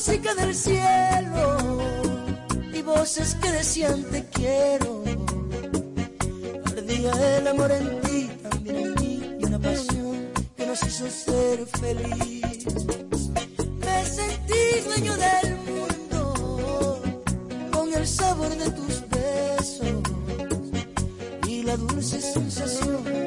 música del cielo y voces que decían te quiero. Ardía el amor en ti, también en mí, y una pasión que nos hizo ser feliz. Me sentí dueño del mundo con el sabor de tus besos y la dulce sensación.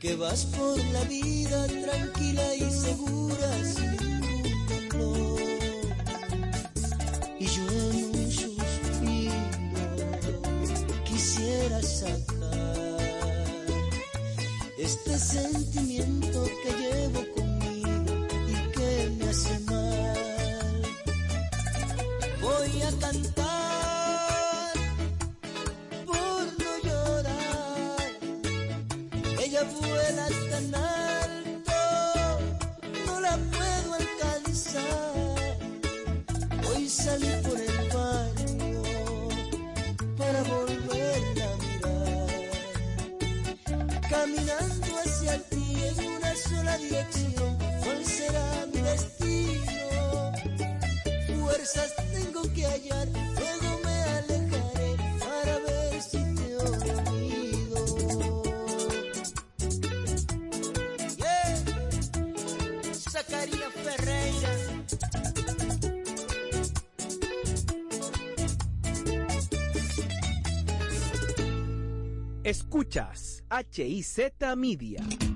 Que vas por la vida tranquila y segura sin ningún dolor. Y yo en un suspiro quisiera sacar este sentimiento Escuchas HIZ Media.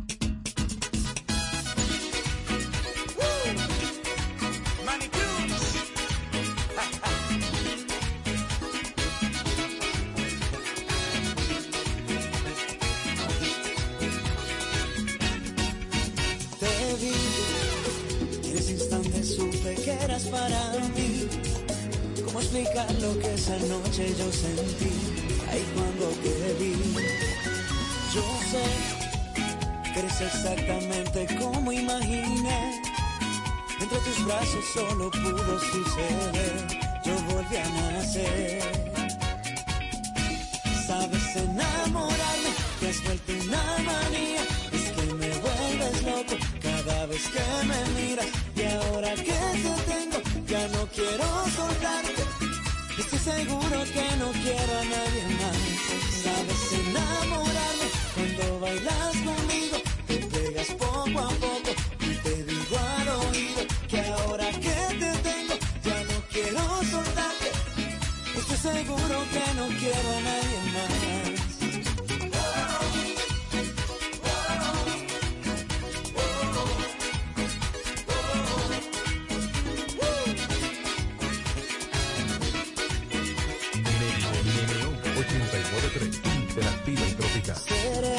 893 Interactiva y Tropical. Seré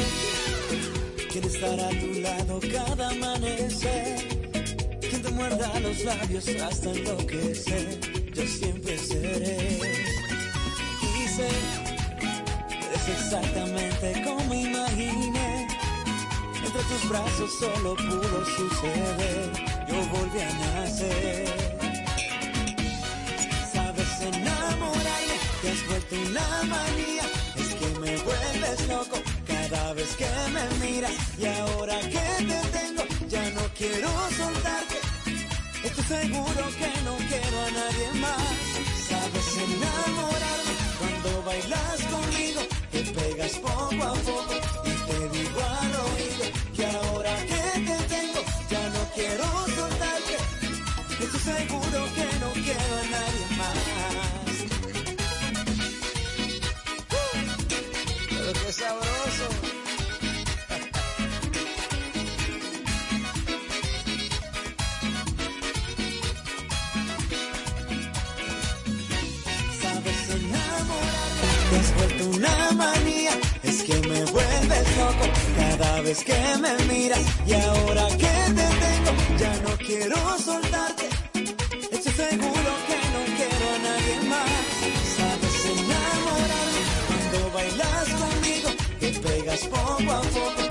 quien estará a tu lado cada amanecer. Quien te muerda los labios hasta enloquecer. Yo siempre seré. Y sé eres exactamente como imaginé. Entre tus brazos solo pudo suceder. Yo volví a nacer. Sabes enamorarme, te has vuelto una manía. Loco cada vez que me miras. Y ahora que te tengo, ya no quiero soltarte. Estoy seguro que no quiero a nadie más. Es que me vuelves loco cada vez que me miras. Y ahora que te tengo, ya no quiero soltarte. Estoy seguro que no quiero a nadie más. Sabes enamorarme cuando bailas conmigo. Te pegas poco a poco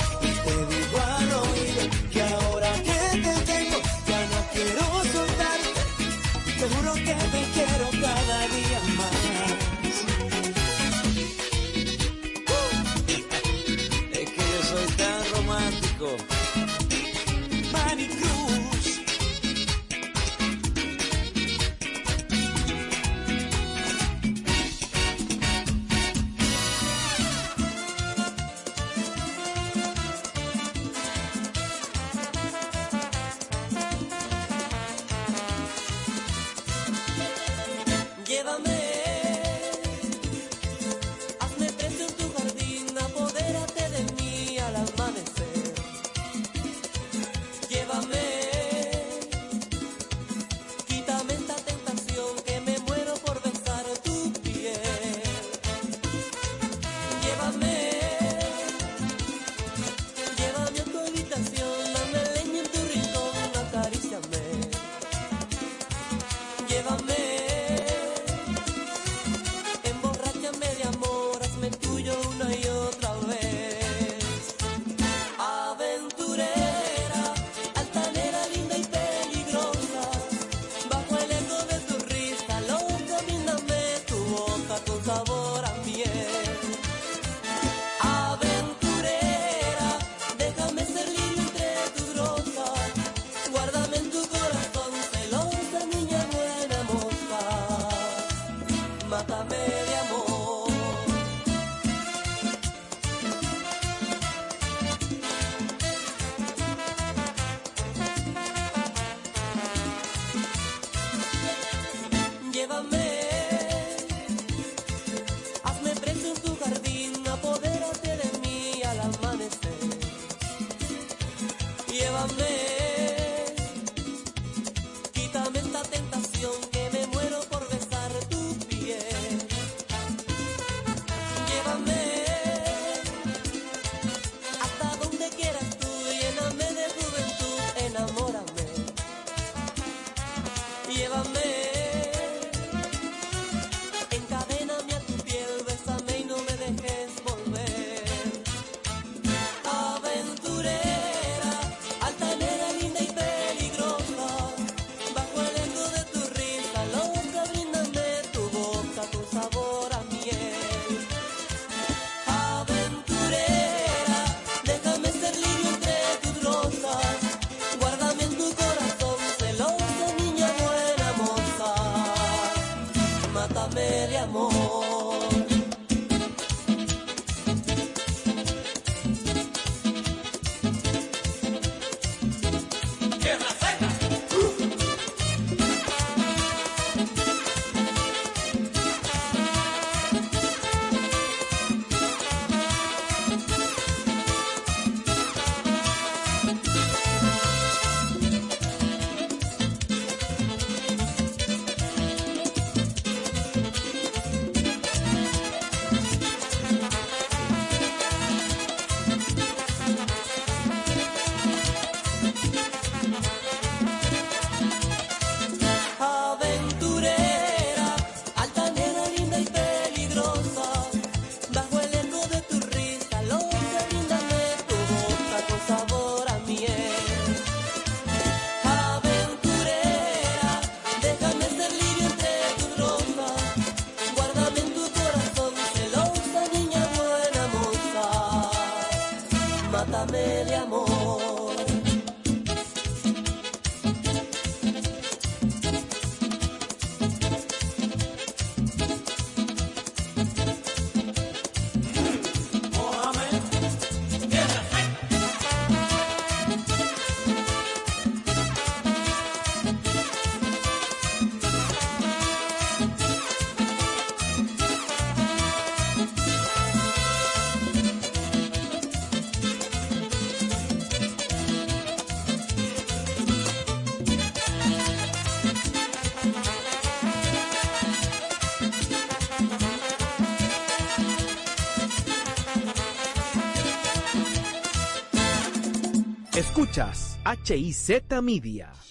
Escuchas HIZ Media.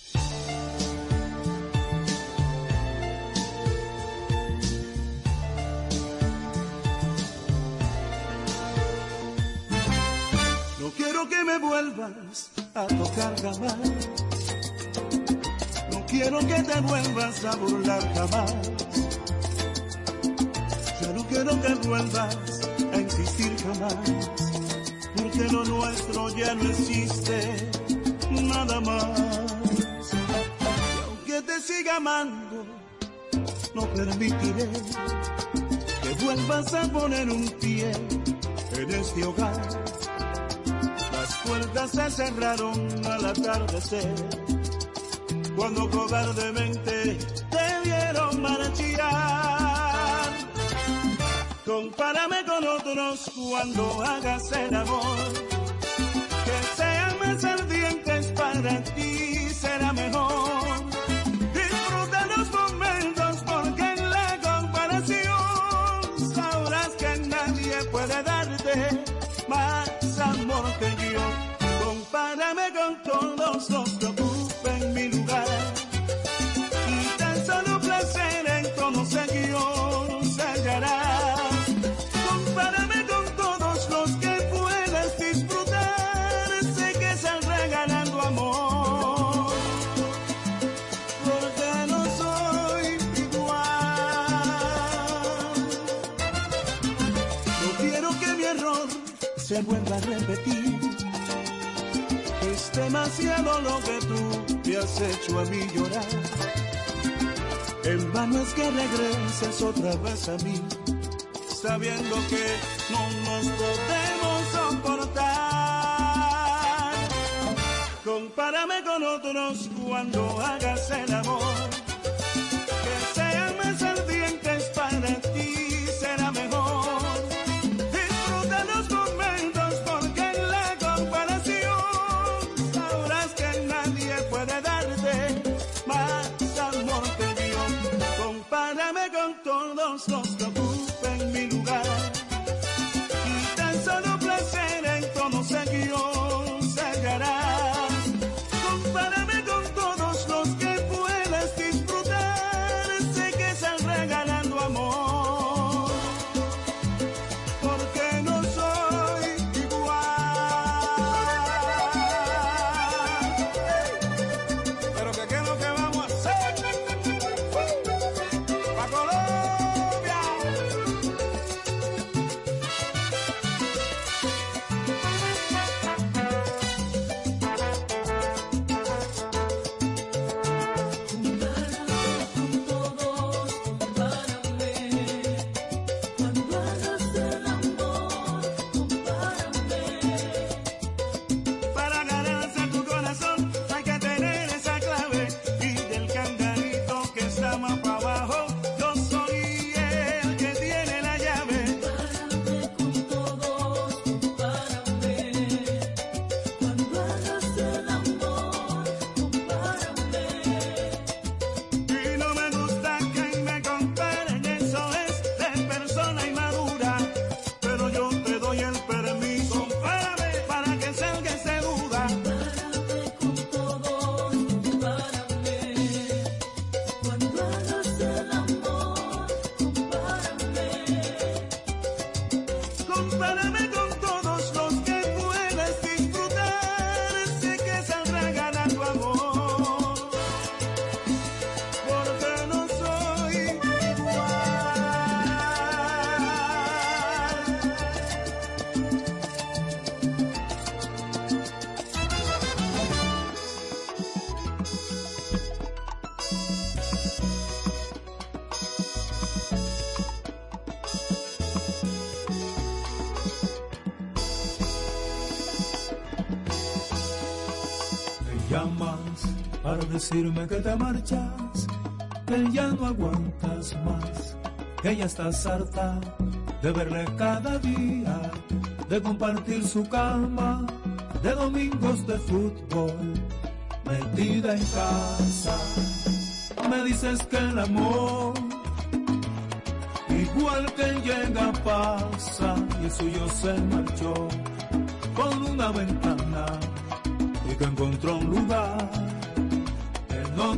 Cuando cobardemente te vieron marchar. Compárame con otros cuando hagas el amor hecho a mí llorar. En vano es que regreses otra vez a mí, sabiendo que no nos podemos soportar. Compárame con otros cuando para decirme que te marchas, que ya no aguantas más, que ya estás harta de verle cada día, de compartir su cama, de domingos de fútbol, metida en casa. Me dices que el amor, igual que llega, pasa, y el suyo se marchó con una ventana y que encontró un lugar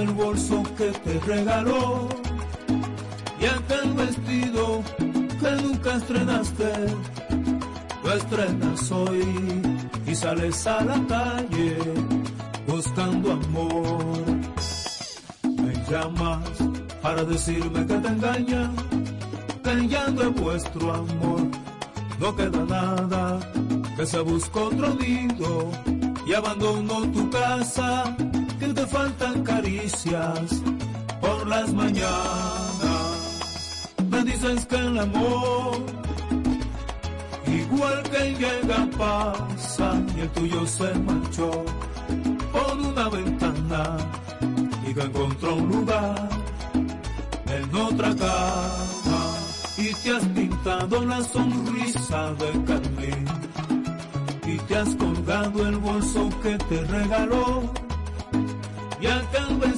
el bolso que te regaló. Y aquel vestido que nunca estrenaste lo estrenas hoy y sales a la calle buscando amor. Me llamas para decirme que te engaña que ya vuestro amor. No queda nada que se buscó otro nido y abandonó tu casa, que te faltan por las mañanas. Me dices que el amor, igual que llega, pasa y el tuyo se marchó por una ventana y que encontró un lugar en otra cama y te has pintado la sonrisa de carmín y te has colgado el bolso que te regaló y nunca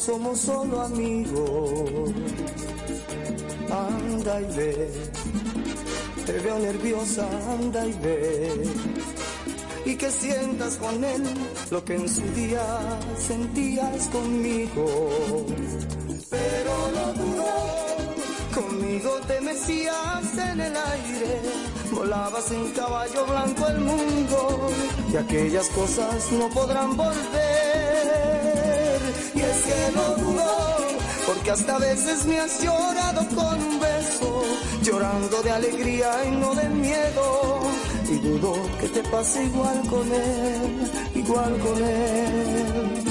Somos solo amigos. Anda y ve, te veo nerviosa, anda y ve. Y que sientas con él lo que en su día sentías conmigo. Pero lo dudo Conmigo te mecías en el aire, volabas en caballo blanco el mundo y aquellas cosas no podrán volver. Porque hasta veces me has llorado con un beso, llorando de alegría y no de miedo. Y dudo que te pase igual con él, igual con él.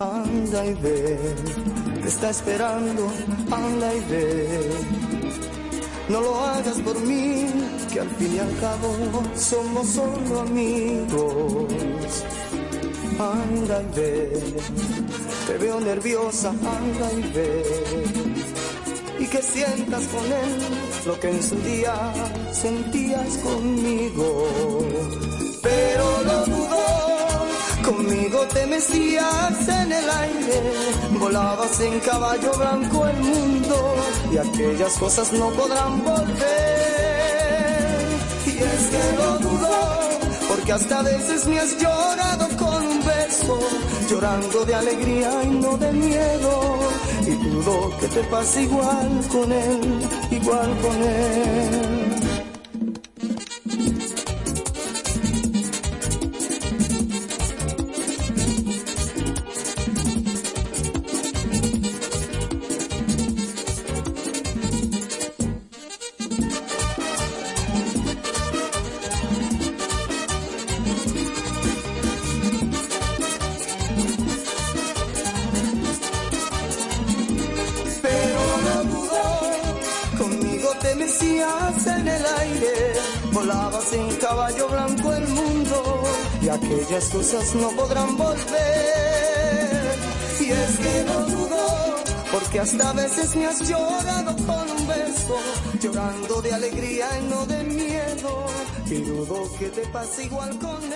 Anda y ve, te está esperando, anda y ve. No lo hagas por mí, que al fin y al cabo somos solo amigos. Anda y ve, te veo nerviosa, anda y ve. Y que sientas con él lo que en su día sentías conmigo. Pero lo dudo Conmigo te mecías en el aire, volabas en caballo blanco el mundo y aquellas cosas no podrán volver. Y es que lo dudo, porque hasta veces me has llorado con un beso, llorando de alegría y no de miedo. Y dudo que te pase igual con él, igual con él. Caballo blanco el mundo y aquellas cosas no podrán volver. Y es que no dudo, porque hasta a veces me has llorado con un beso, llorando de alegría y no de miedo. Y dudo que te pase igual con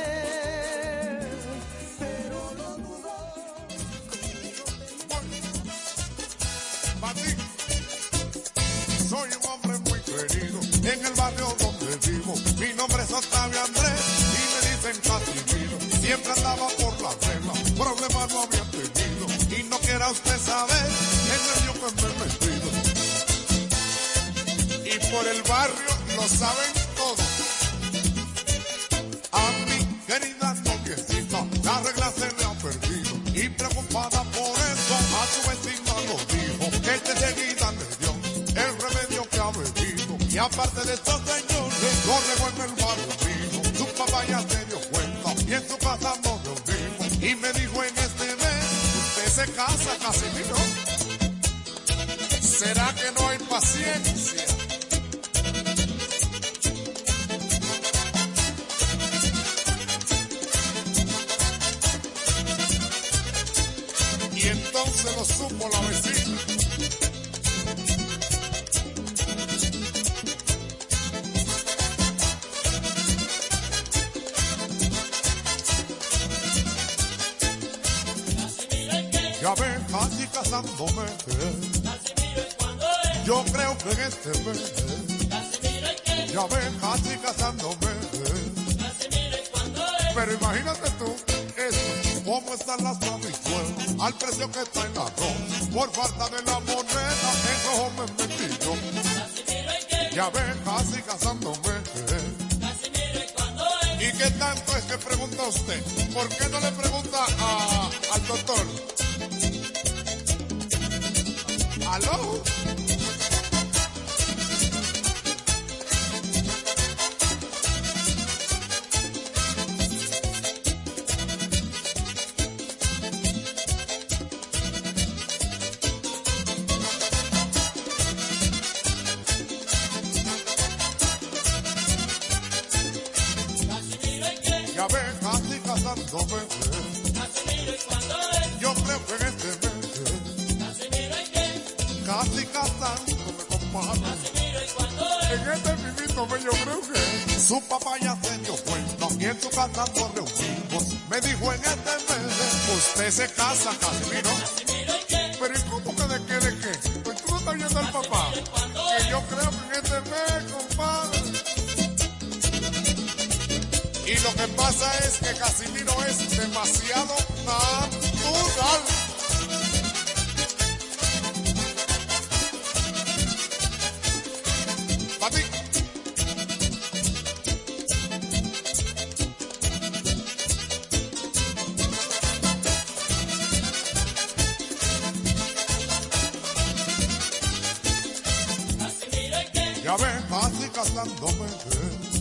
fácil casándome.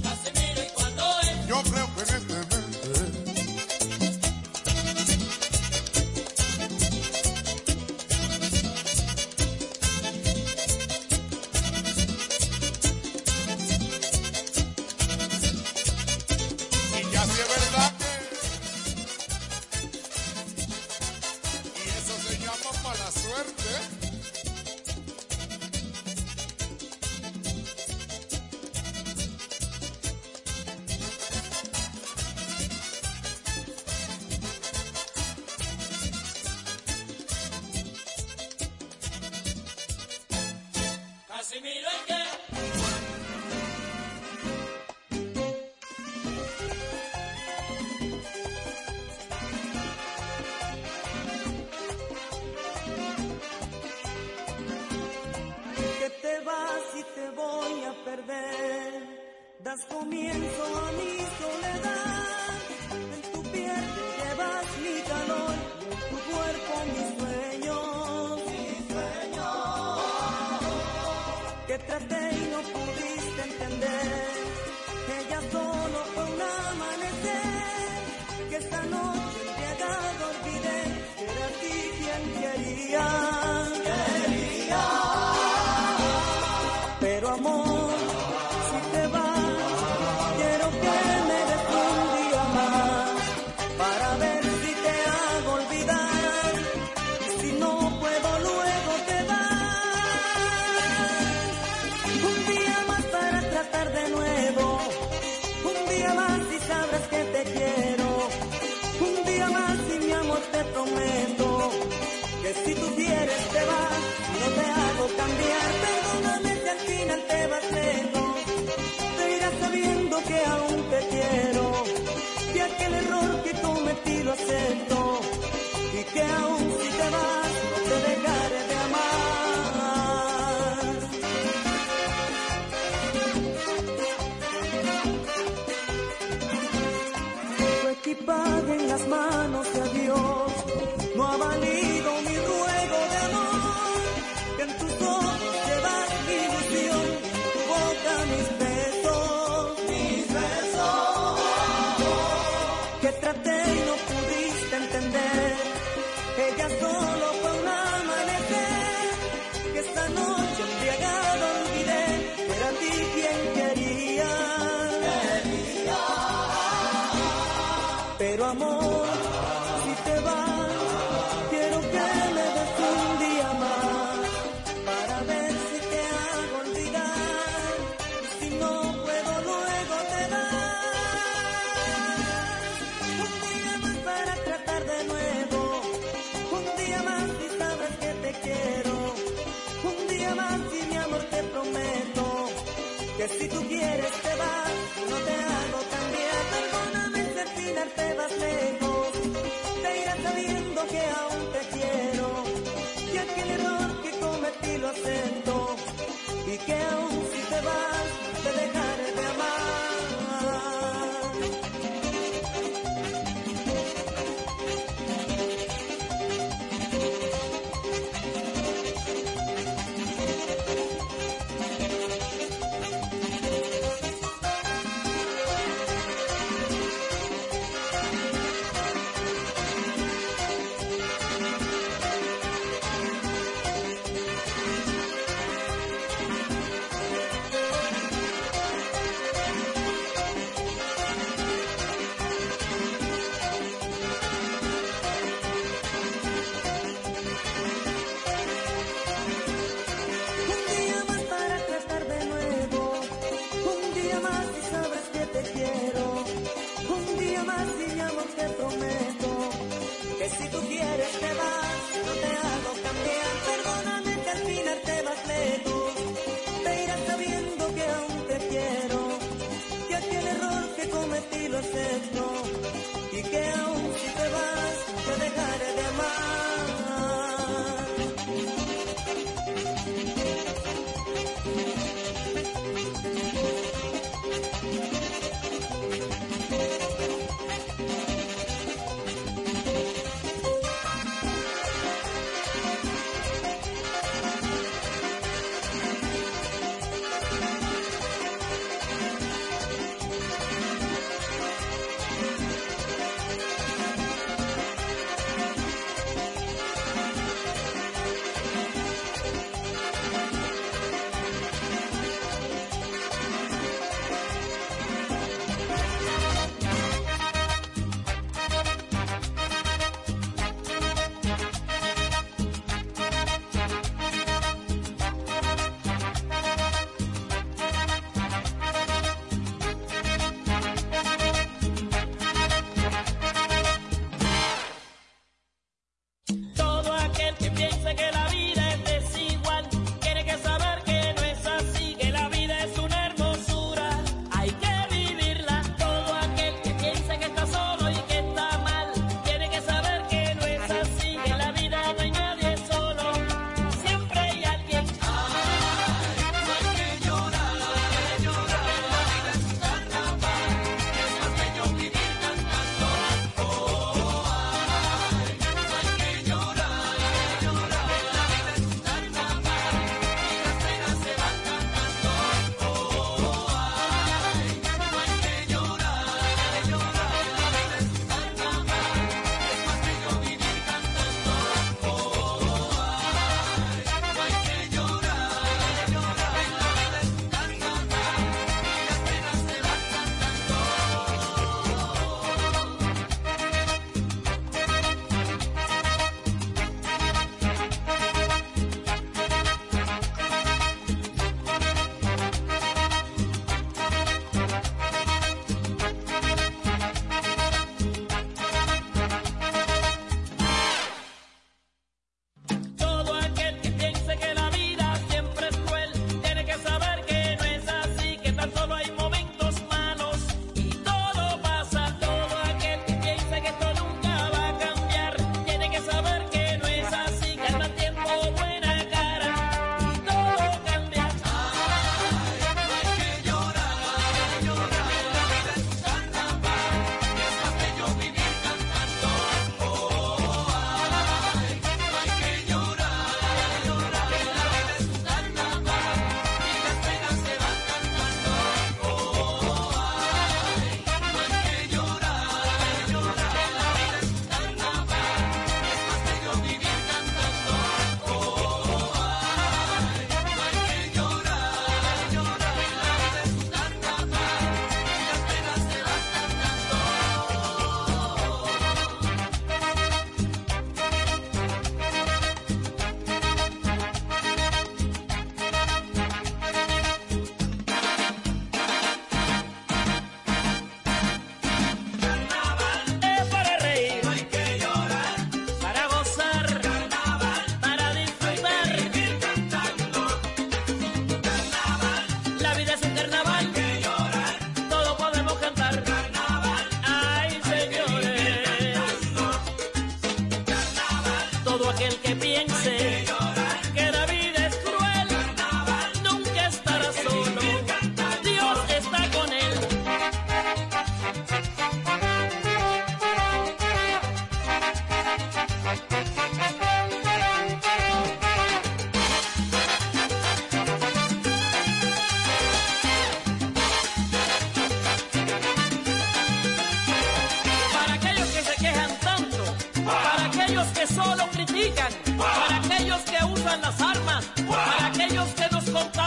Casimiro, ¿y cuándo es? Yo creo que en este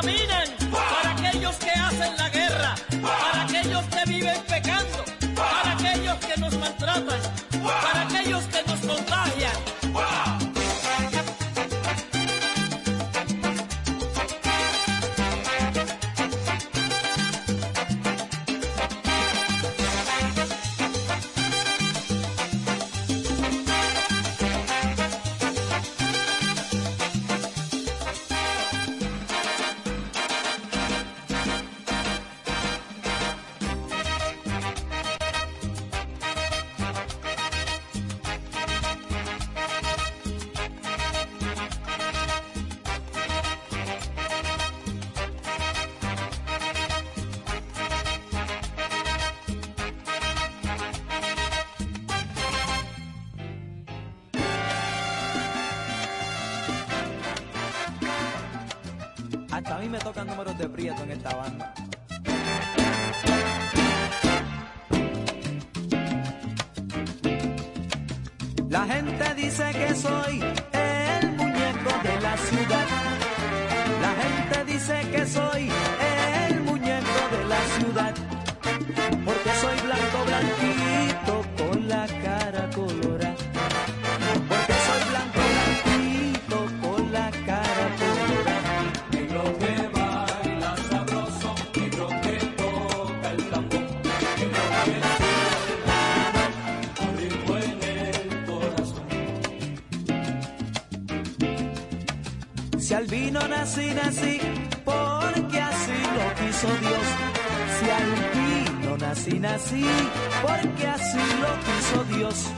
camine. así nací, porque así lo quiso Dios. Si al nací, nací, porque así lo quiso Dios.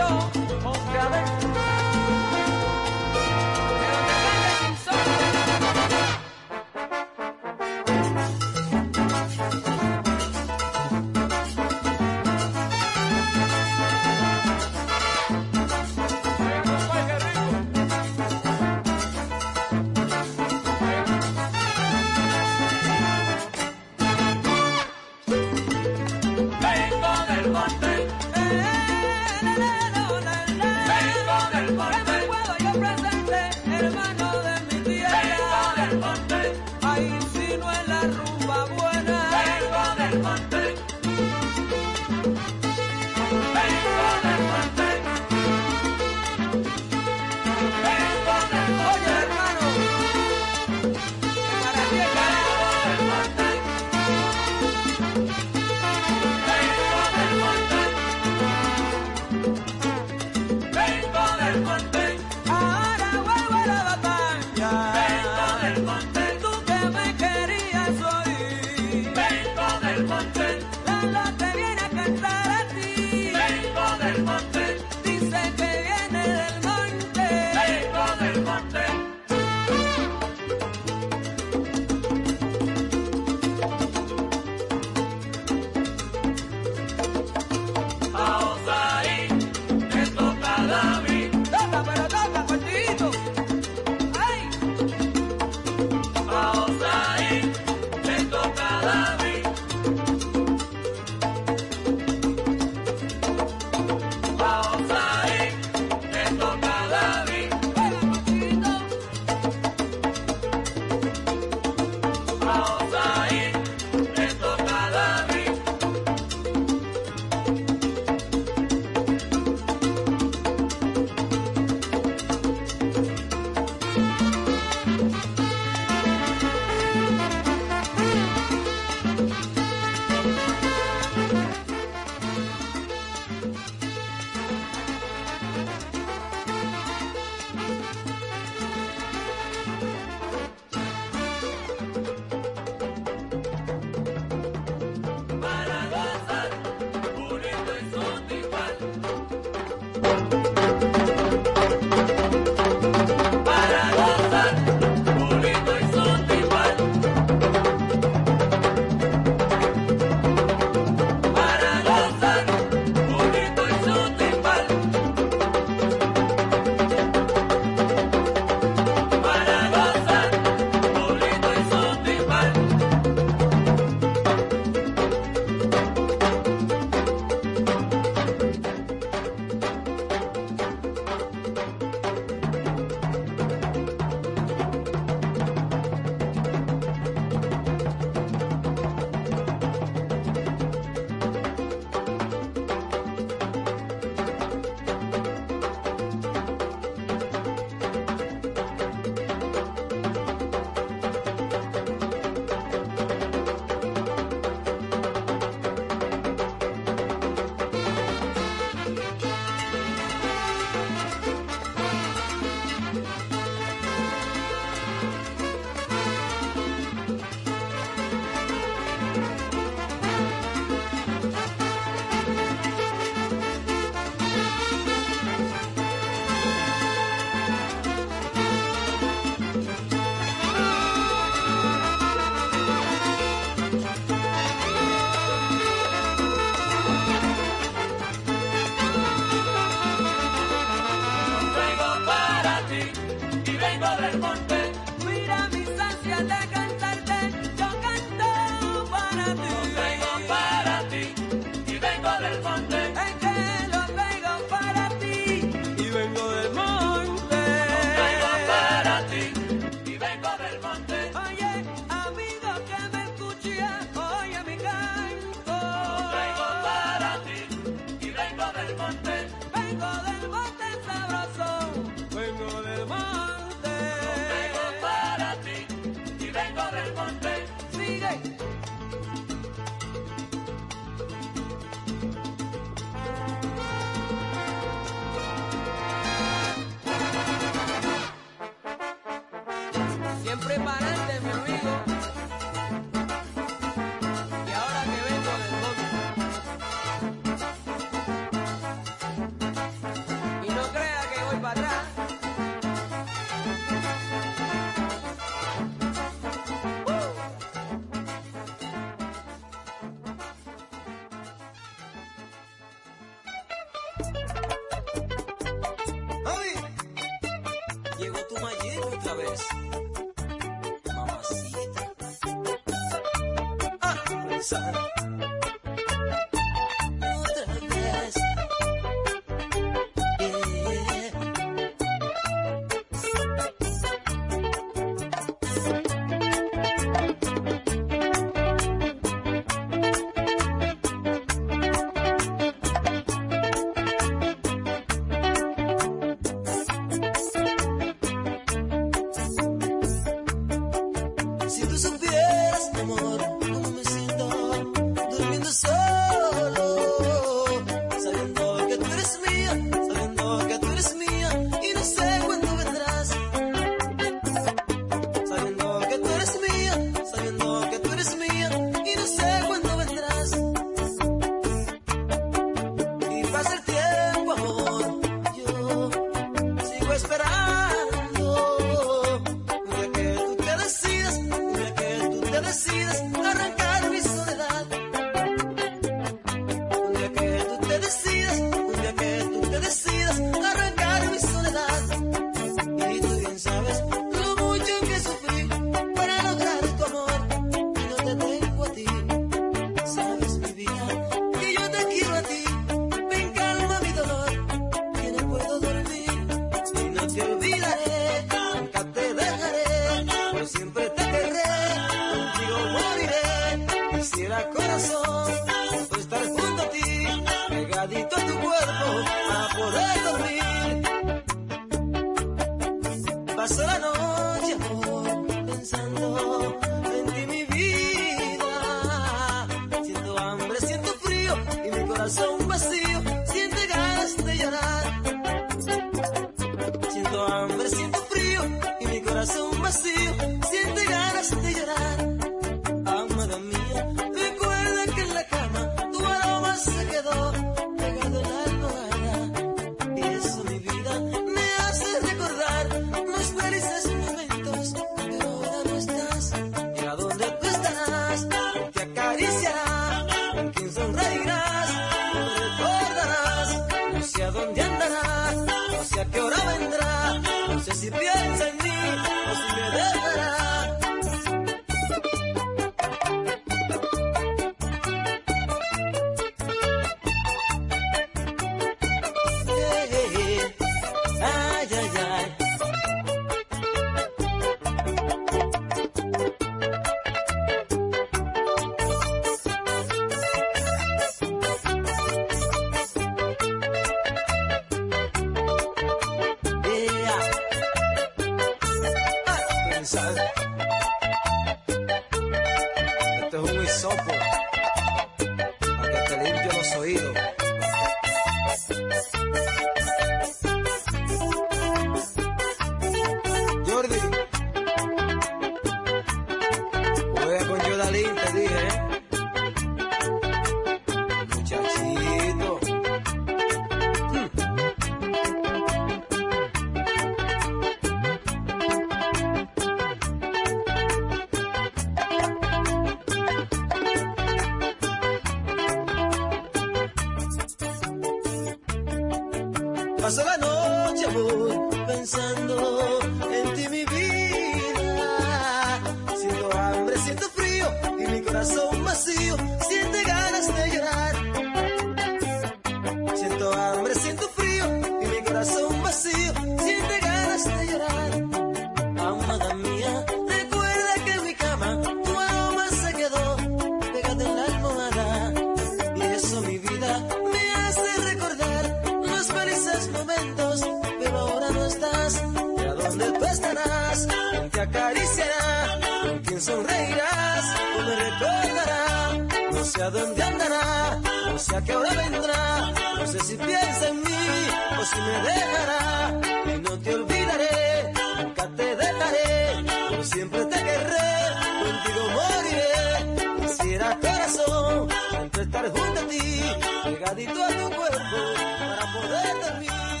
tu cuerpo para poder dormir.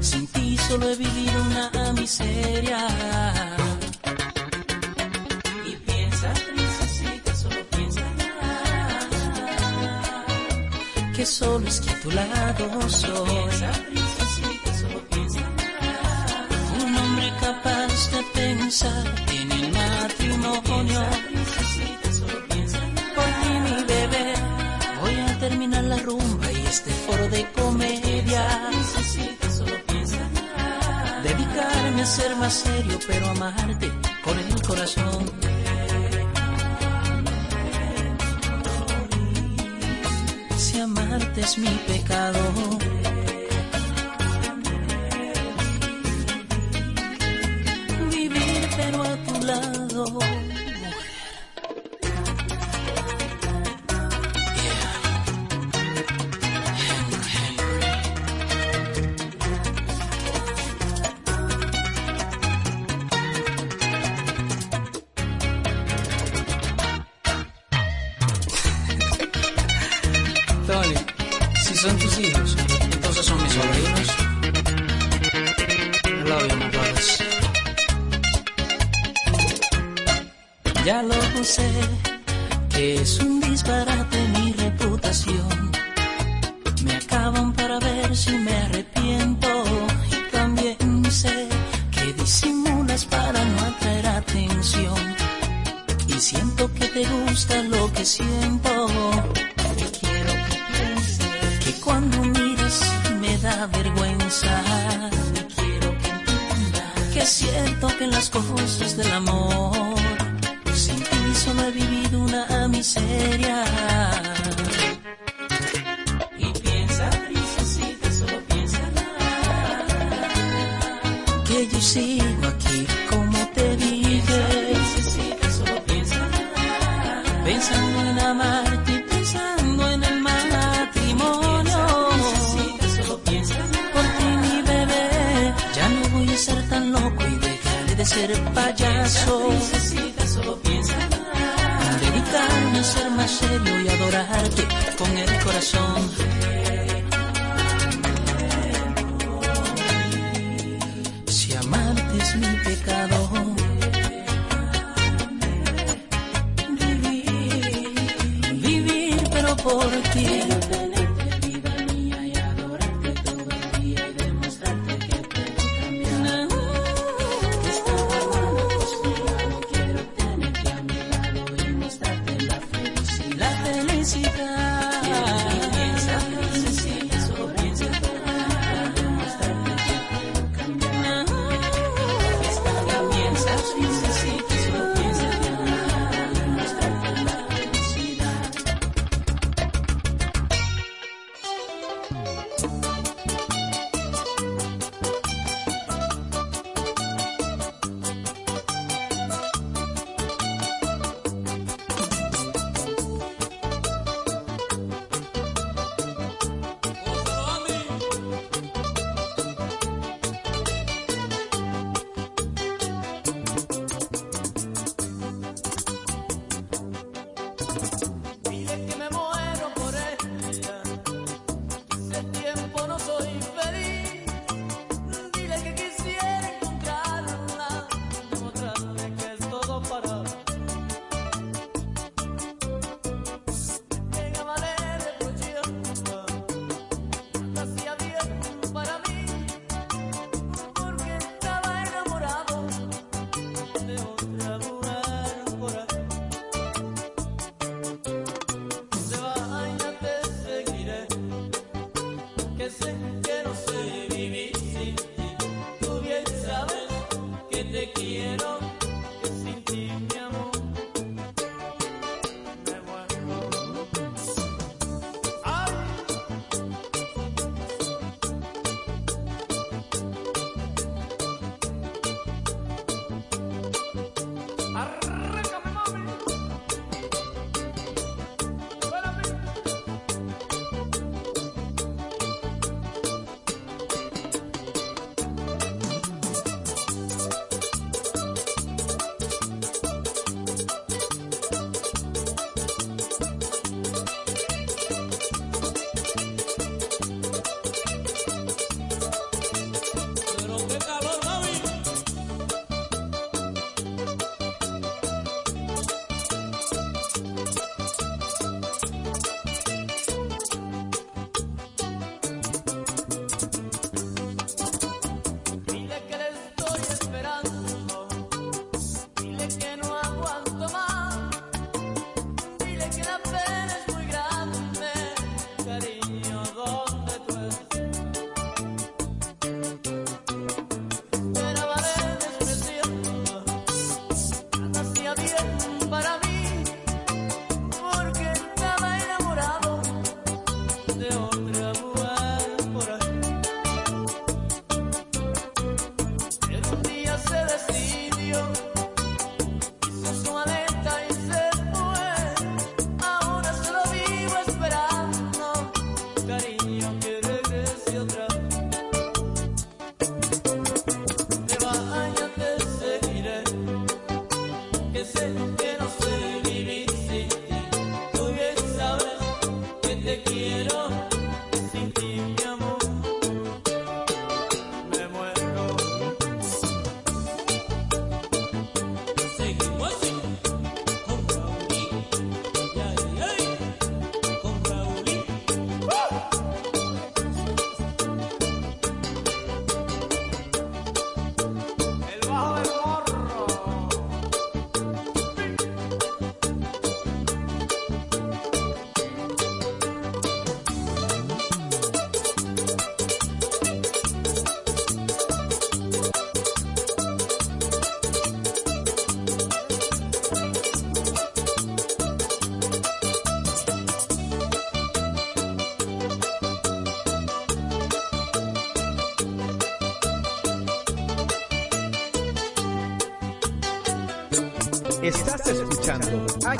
Sin ti solo he vivido una miseria. Y piensa, necesita, solo piensa nada. Que solo es que a tu lado soy. Piensa, necesita, solo piensa nada. Un hombre capaz de pensar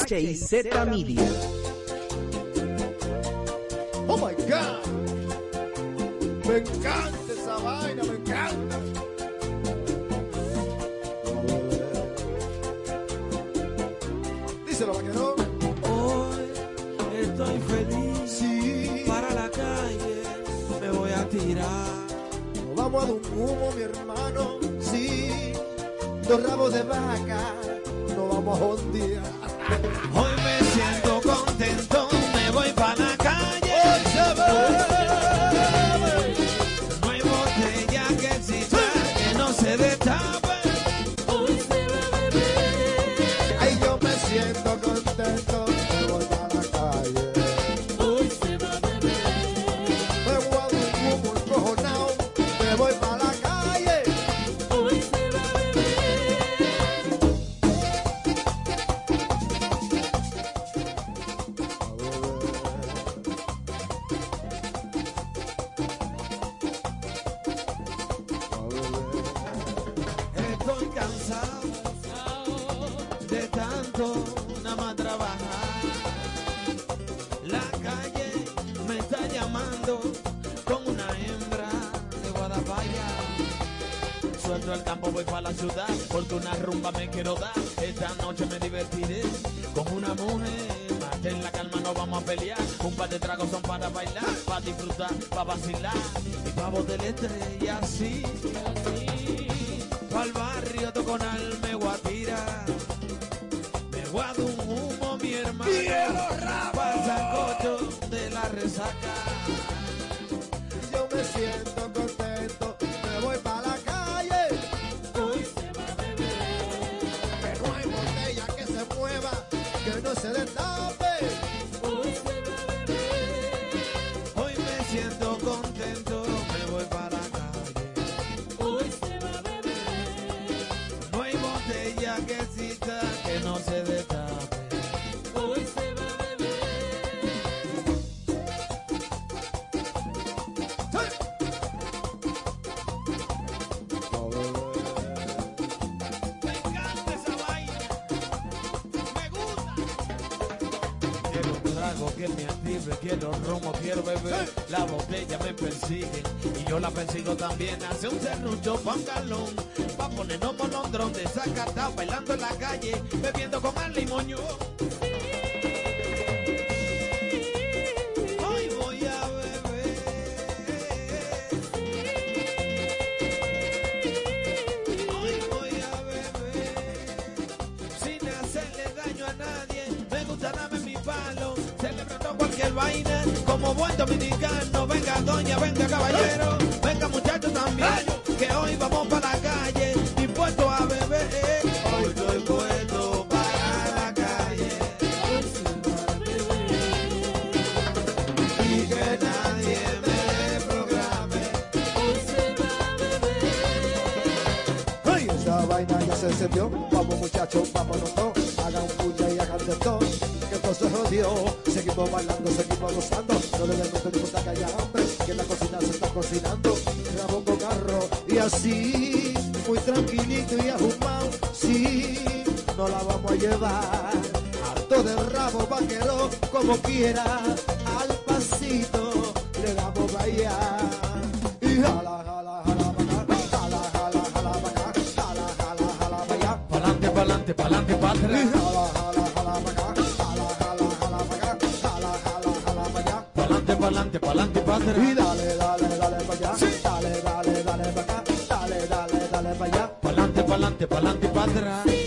HIZ Media. muchachos, vámonos todos. Hagan puya y hagan de todo, que todo se jodió. Seguimos bailando, seguimos gozando. No le meto ni puta que haya hambre, que la cocina se está cocinando. Ramón con carro y así, muy tranquilito y ajumado. Sí, no la vamos a llevar. Harto de rabo vaquero, como quiera, al pasito le damos vaya. Dale, dale, dale para allá. Dale, dale, dale para acá. Dale, dale, dale para allá. Pa'lante, pa'lante, pa'lante y para atrás.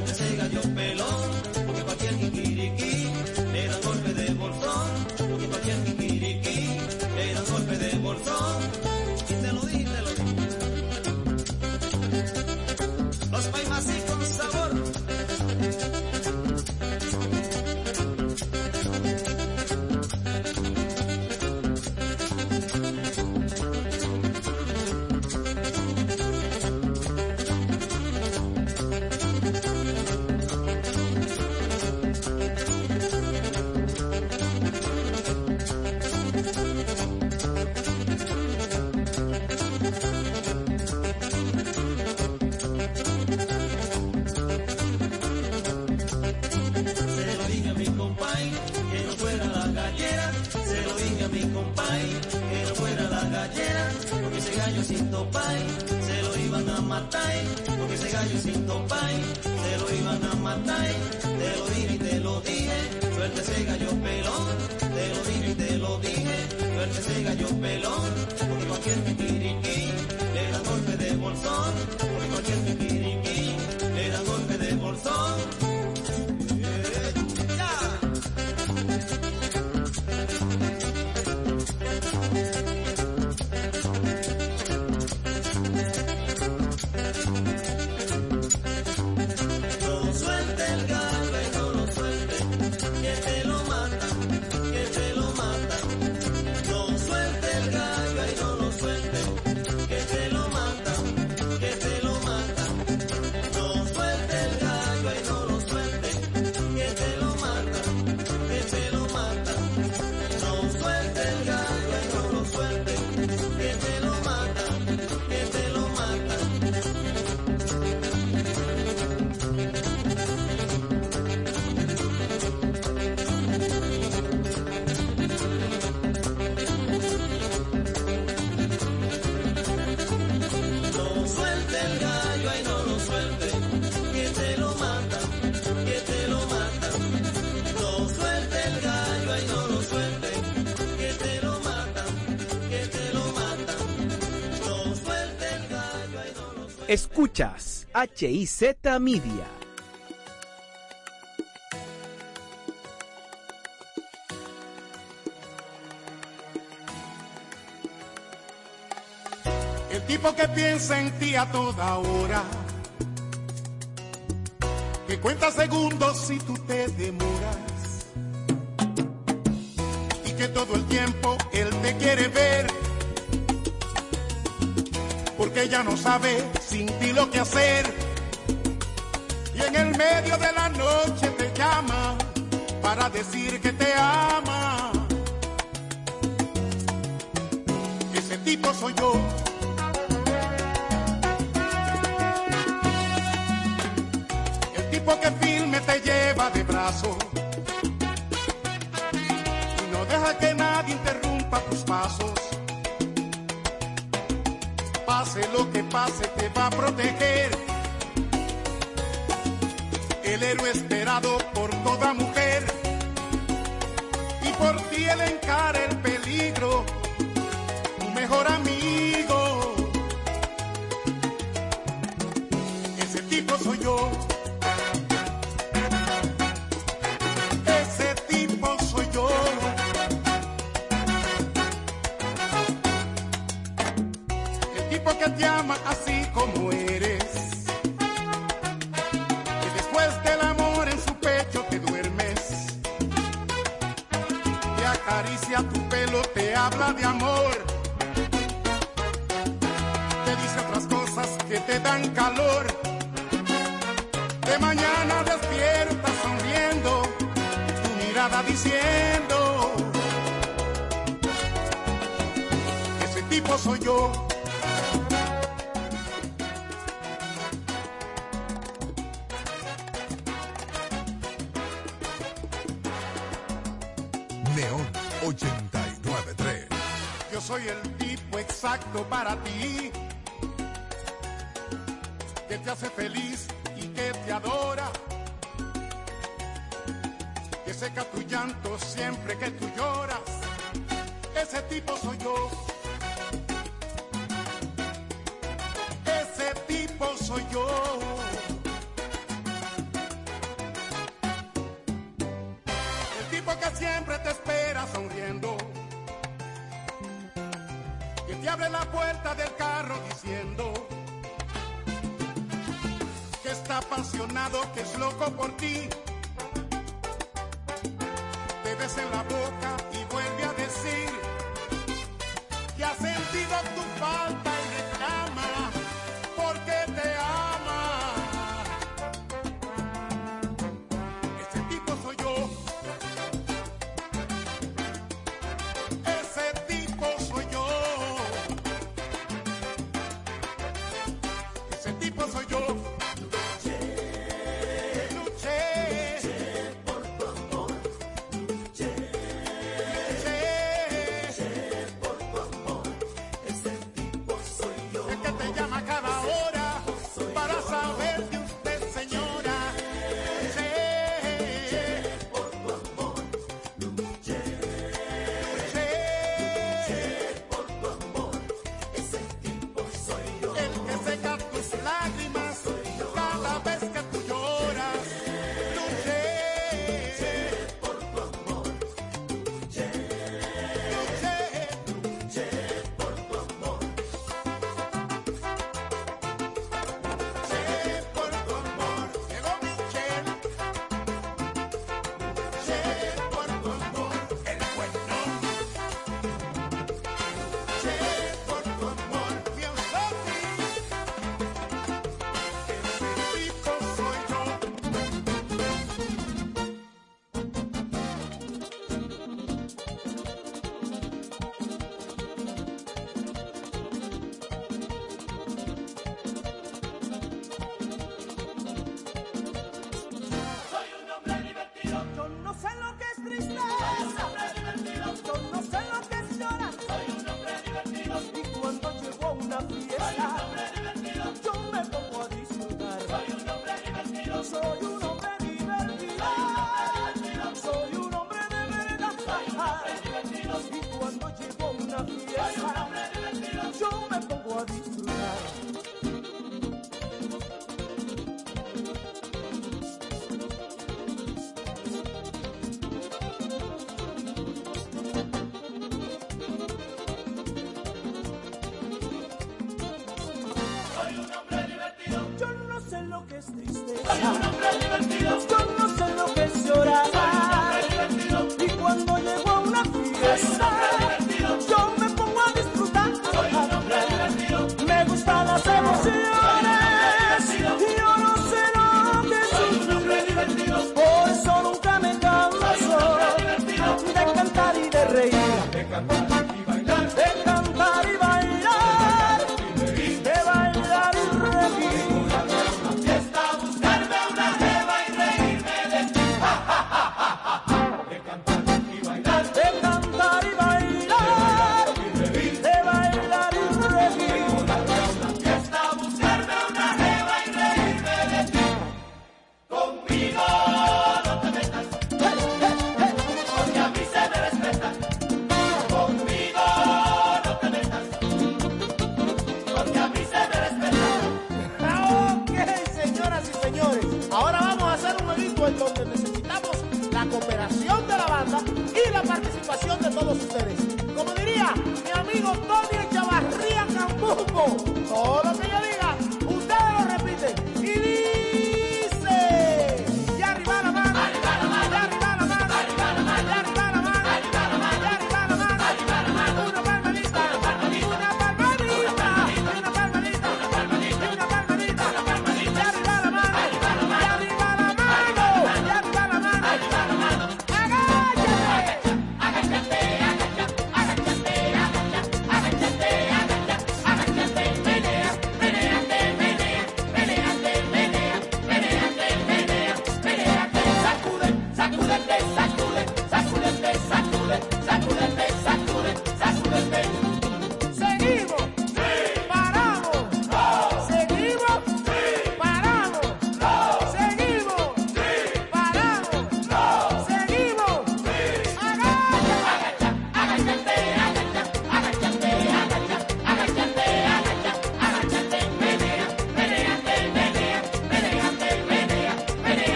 alma se Dios Escuchas HIZ Media. El tipo que piensa en ti a toda hora, que cuenta segundos si tú te demoras, y que todo el tiempo él te quiere ver, porque ya no sabe lo que hacer. Y en el medio de la noche te llama para decir que te ama. Ese tipo soy yo. que te ama así como eres. Que después del amor en su pecho te duermes. Te acaricia tu pelo, te habla de amor. Te dice otras cosas que te dan calor. De mañana despierta sonriendo, tu mirada diciendo. Ese tipo soy yo el tipo exacto para ti, que te hace feliz y que te adora, que seca tu llanto siempre que tú lloras. Ese tipo soy yo. Ese tipo soy yo. Que está apasionado, que es loco por ti.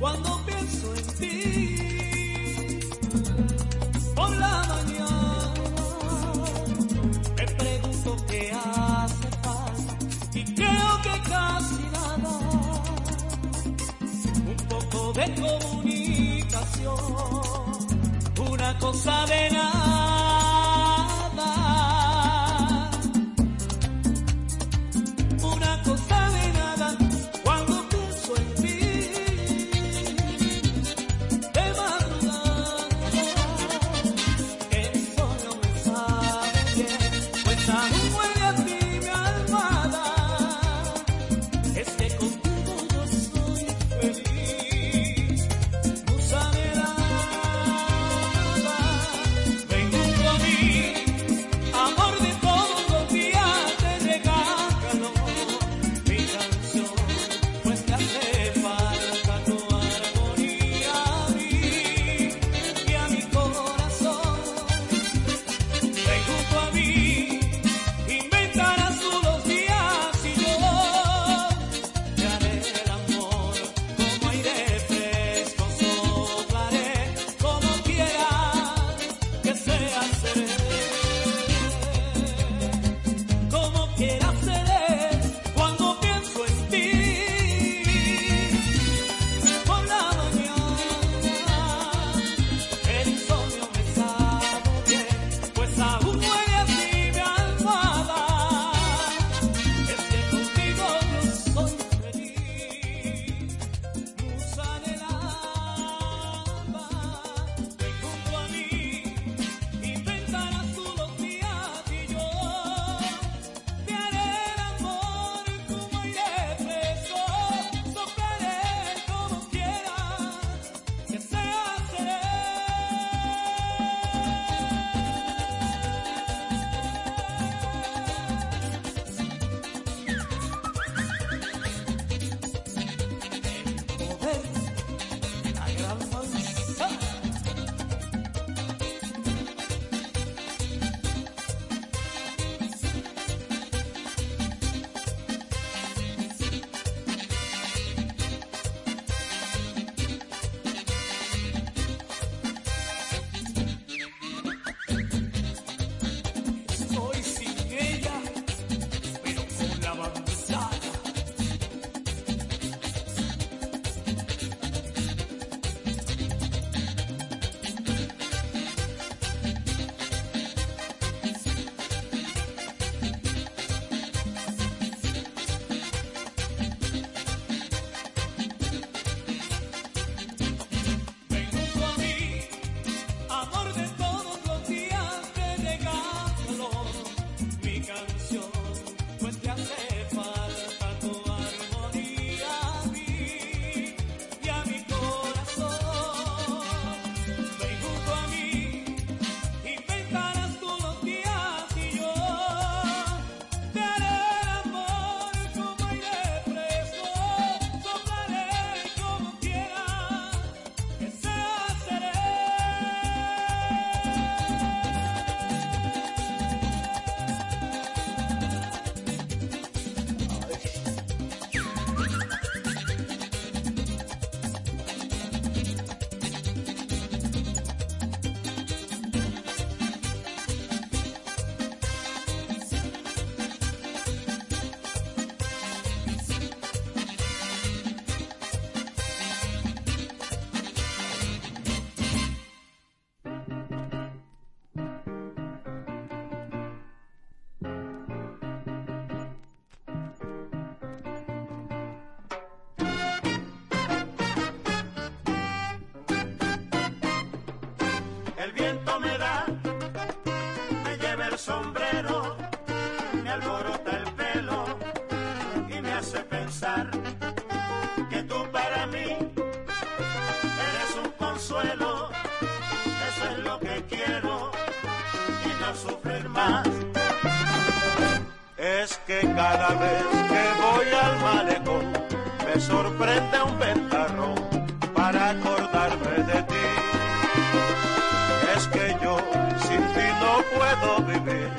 cuando pienso en ti. Vez que voy al malecón me sorprende un ventarrón para acordarme de ti. Es que yo sin ti no puedo vivir,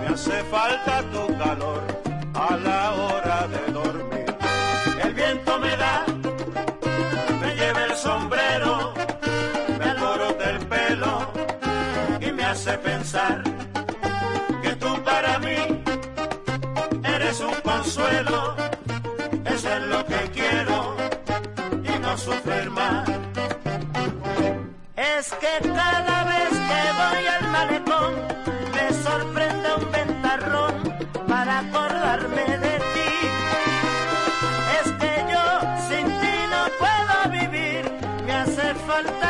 me hace falta tu calor a la hora de dormir. El viento me da, me lleva el sombrero, me aloro del pelo y me hace pensar eso es lo que quiero y no sufrir más. Es que cada vez que voy al malecón me sorprende un ventarrón para acordarme de ti. Es que yo sin ti no puedo vivir, me hace falta.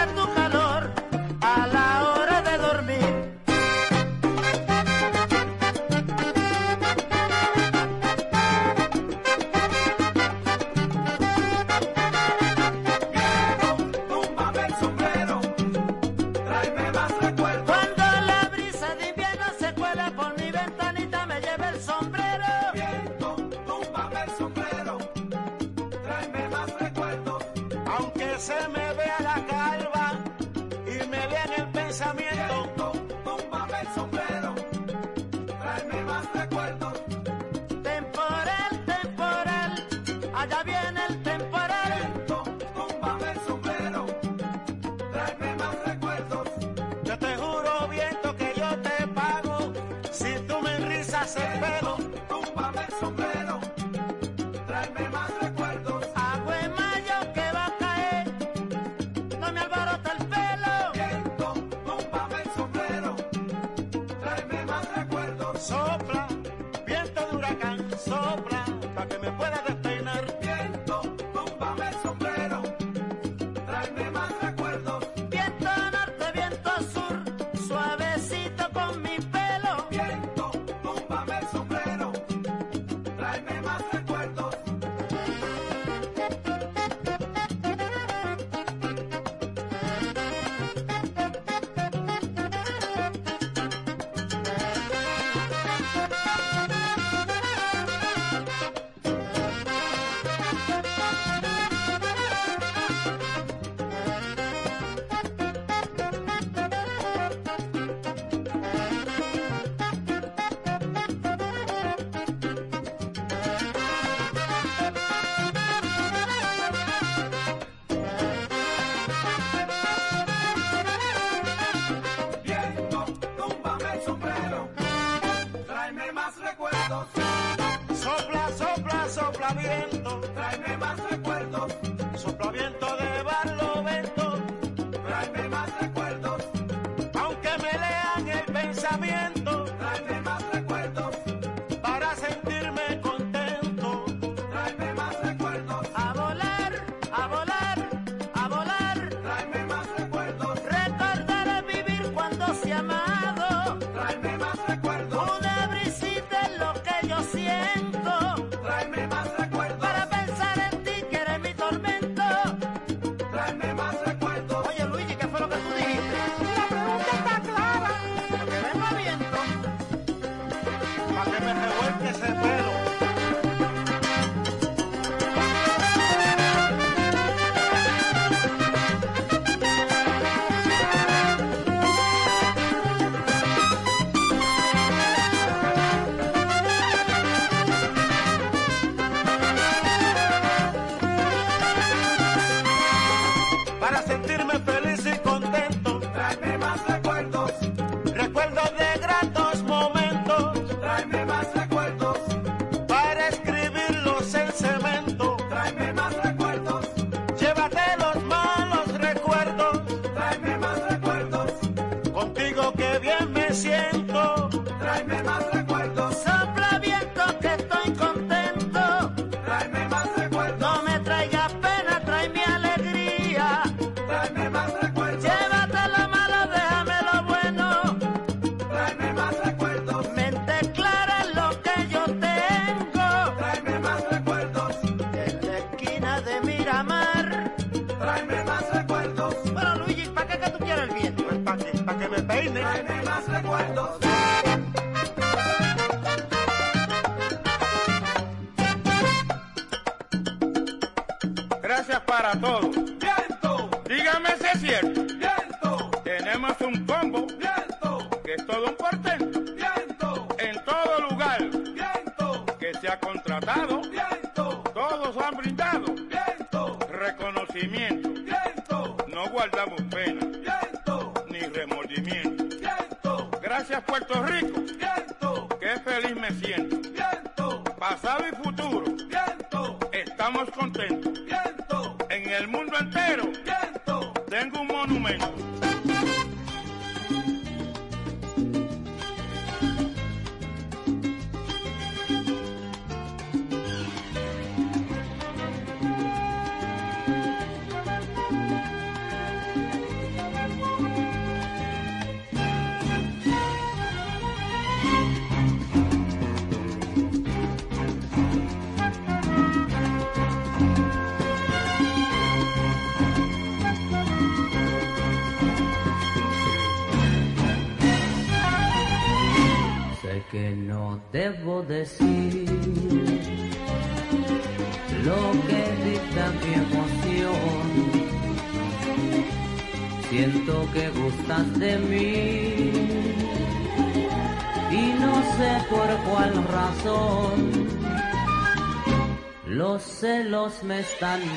están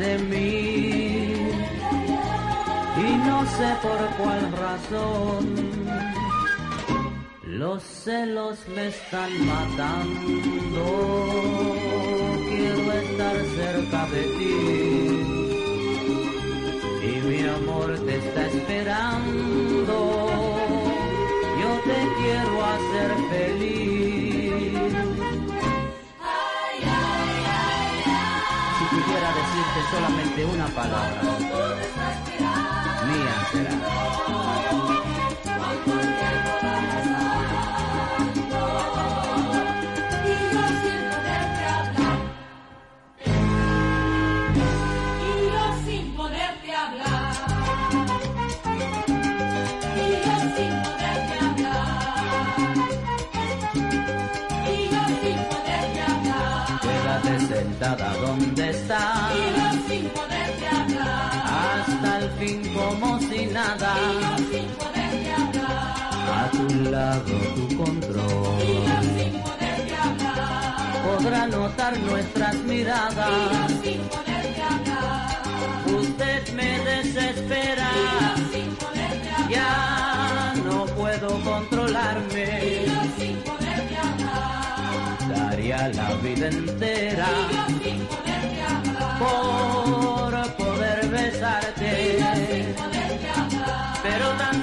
de mí y no sé por cuál razón los celos me están matando. Quiero estar cerca de ti y mi amor te está esperando. Yo te quiero hacer feliz Quisiera decirte solamente una palabra, mía será. fiesta. Y los sin poderte hablar. Hasta el fin como si nada. Y los sin poderte hablar. A tu lado tu control. Y los sin poderte hablar. Podrá notar nuestras miradas. Y los sin poderte hablar. Usted me desespera. Y los sin poderte hablar. Ya no puedo controlarme. Y los sin poderte hablar. Daría la vida entera. Y los sin por poder besarte, pero tan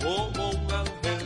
como un ángel.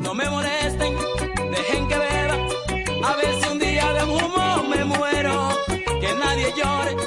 No me molesten, dejen que beba. A ver si un día de un humo me muero. Que nadie llore.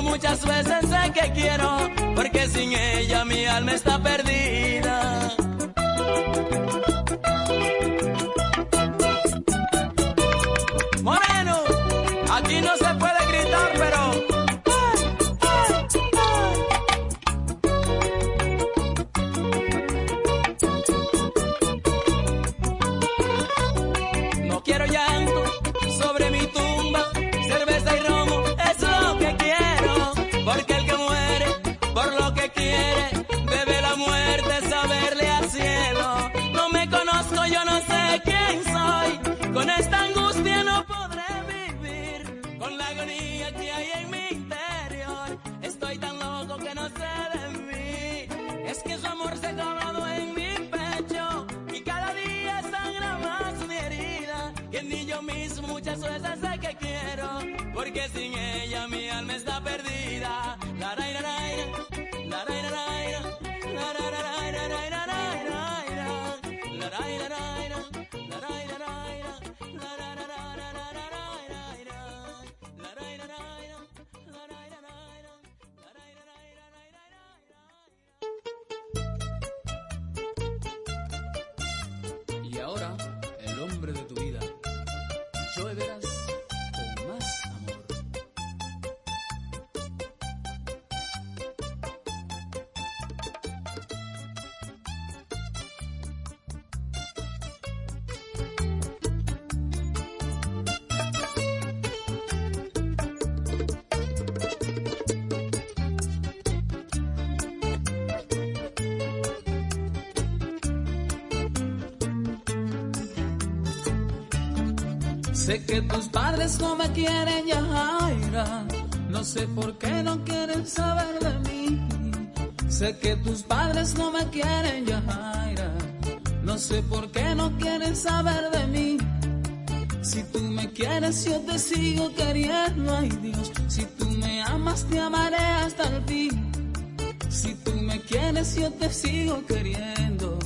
muchas veces sé que quiero, porque sin ella mi alma está perdida. no me quieren Yajaira, no sé por qué no quieren saber de mí. Sé que tus padres no me quieren Yajaira, no sé por qué no quieren saber de mí. Si tú me quieres yo te sigo queriendo, ay Dios, si tú me amas te amaré hasta el fin. Si tú me quieres yo te sigo queriendo,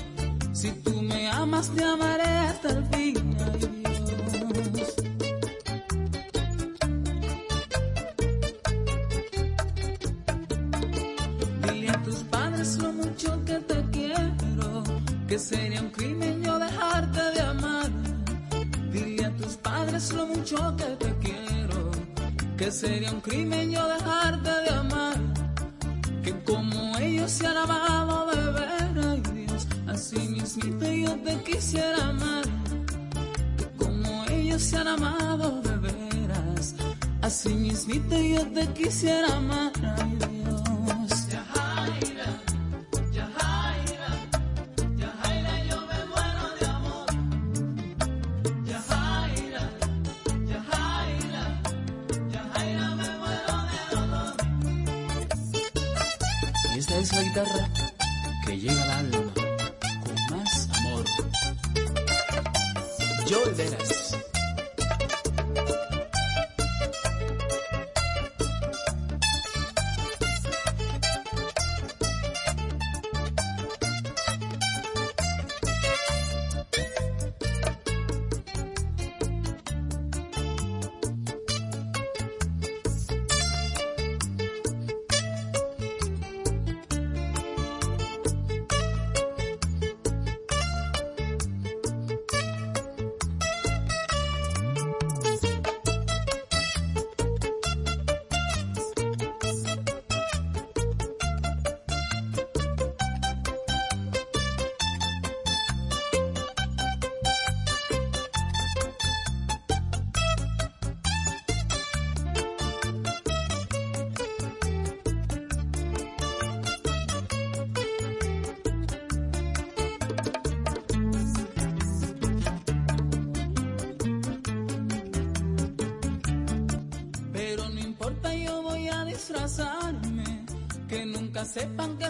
si tú me amas te amaré hasta el fin. Ay. Dios. que sería un crimen yo dejarte de amar. Dile a tus padres lo mucho que te quiero, que sería un crimen yo dejarte de amar. Que como ellos se han amado de ver, ay Dios, así mismito yo te quisiera amar. Que como ellos se han amado de veras, así mismito yo te quisiera amar.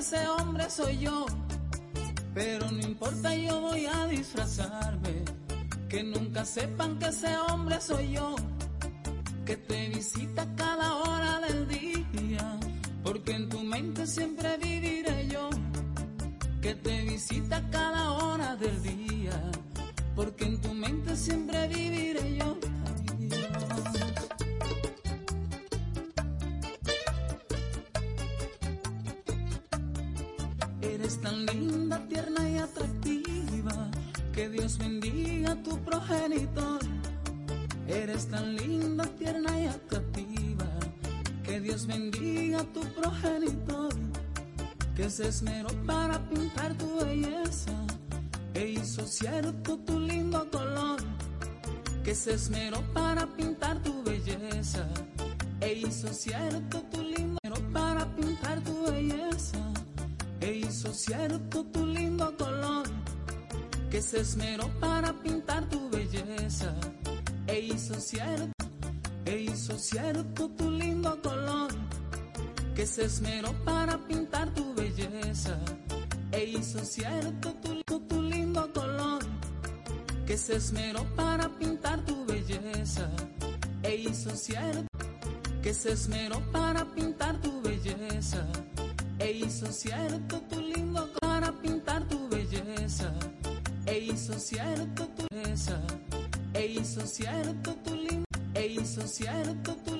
Ese hombre soy yo. Pero no importa, yo voy a disfrazarme. Que nunca sepan que ese hombre soy yo. Que te visita cada hora del día. Porque en tu mente siempre viviré Dios bendiga tu progenitor. Eres tan linda, tierna y atractiva, que Dios bendiga tu progenitor. Que se esmeró para pintar tu belleza, e hizo cierto tu lindo color. Que se esmeró para pintar tu belleza, e hizo cierto tu lindo para pintar tu belleza e hizo cierto tu que se esmeró para pintar tu belleza, e hizo cierto, e hizo cierto tu lindo color, que se esmeró para pintar tu belleza, e hizo cierto tu, tu lindo color, que se esmeró para pintar tu belleza, e hizo cierto, que se esmeró para pintar tu belleza. E hizo cierto tu cierto tu belleza e cierto tu lindo e cierto tu